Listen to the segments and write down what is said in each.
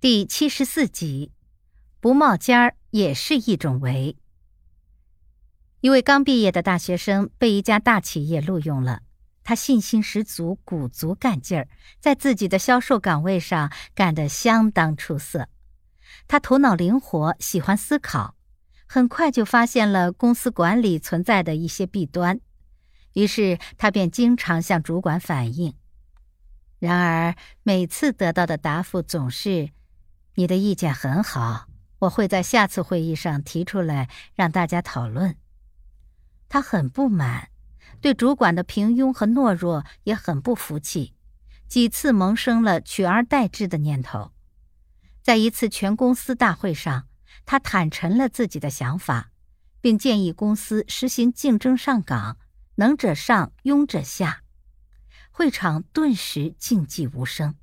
第七十四集，不冒尖儿也是一种为。一位刚毕业的大学生被一家大企业录用了，他信心十足，鼓足干劲儿，在自己的销售岗位上干得相当出色。他头脑灵活，喜欢思考，很快就发现了公司管理存在的一些弊端，于是他便经常向主管反映。然而，每次得到的答复总是。你的意见很好，我会在下次会议上提出来让大家讨论。他很不满，对主管的平庸和懦弱也很不服气，几次萌生了取而代之的念头。在一次全公司大会上，他坦陈了自己的想法，并建议公司实行竞争上岗，能者上，庸者下。会场顿时静寂无声。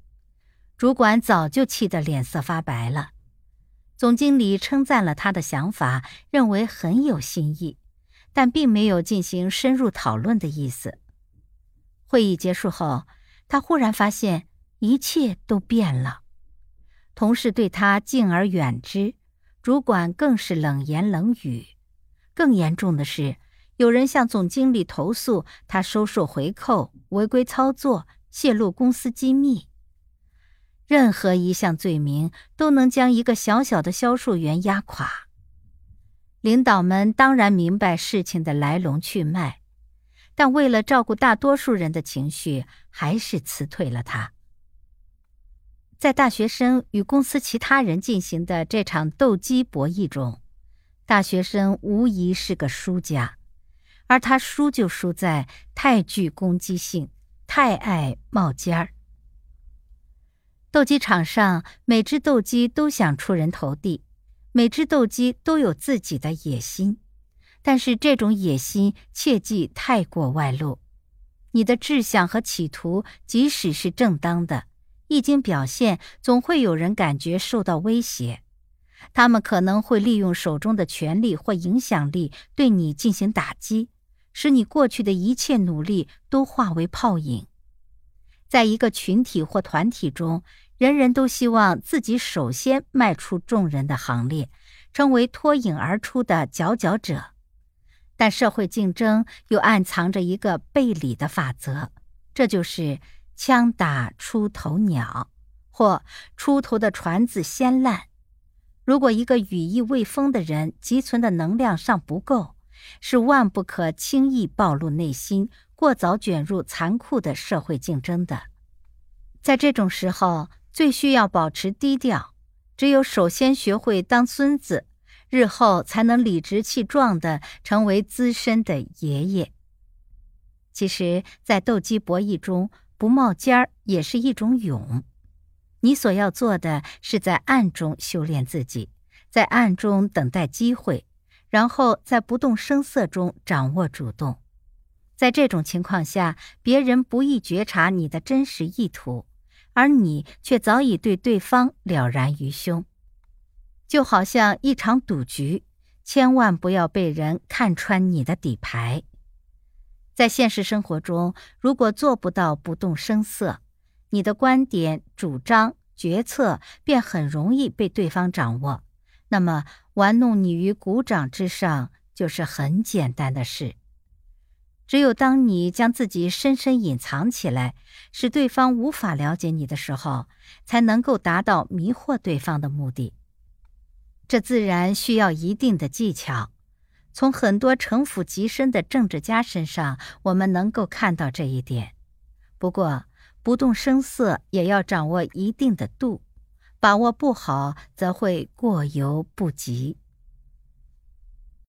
主管早就气得脸色发白了，总经理称赞了他的想法，认为很有新意，但并没有进行深入讨论的意思。会议结束后，他忽然发现一切都变了，同事对他敬而远之，主管更是冷言冷语，更严重的是，有人向总经理投诉他收受回扣、违规操作、泄露公司机密。任何一项罪名都能将一个小小的销售员压垮。领导们当然明白事情的来龙去脉，但为了照顾大多数人的情绪，还是辞退了他。在大学生与公司其他人进行的这场斗鸡博弈中，大学生无疑是个输家，而他输就输在太具攻击性，太爱冒尖儿。斗鸡场上，每只斗鸡都想出人头地，每只斗鸡都有自己的野心，但是这种野心切忌太过外露。你的志向和企图，即使是正当的，一经表现，总会有人感觉受到威胁，他们可能会利用手中的权力或影响力对你进行打击，使你过去的一切努力都化为泡影。在一个群体或团体中。人人都希望自己首先迈出众人的行列，成为脱颖而出的佼佼者。但社会竞争又暗藏着一个背理的法则，这就是“枪打出头鸟”或“出头的船子先烂”。如果一个羽翼未丰的人积存的能量尚不够，是万不可轻易暴露内心，过早卷入残酷的社会竞争的。在这种时候。最需要保持低调，只有首先学会当孙子，日后才能理直气壮地成为资深的爷爷。其实，在斗鸡博弈中，不冒尖儿也是一种勇。你所要做的是在暗中修炼自己，在暗中等待机会，然后在不动声色中掌握主动。在这种情况下，别人不易觉察你的真实意图。而你却早已对对方了然于胸，就好像一场赌局，千万不要被人看穿你的底牌。在现实生活中，如果做不到不动声色，你的观点、主张、决策便很容易被对方掌握，那么玩弄你于股掌之上就是很简单的事。只有当你将自己深深隐藏起来，使对方无法了解你的时候，才能够达到迷惑对方的目的。这自然需要一定的技巧。从很多城府极深的政治家身上，我们能够看到这一点。不过，不动声色也要掌握一定的度，把握不好，则会过犹不及。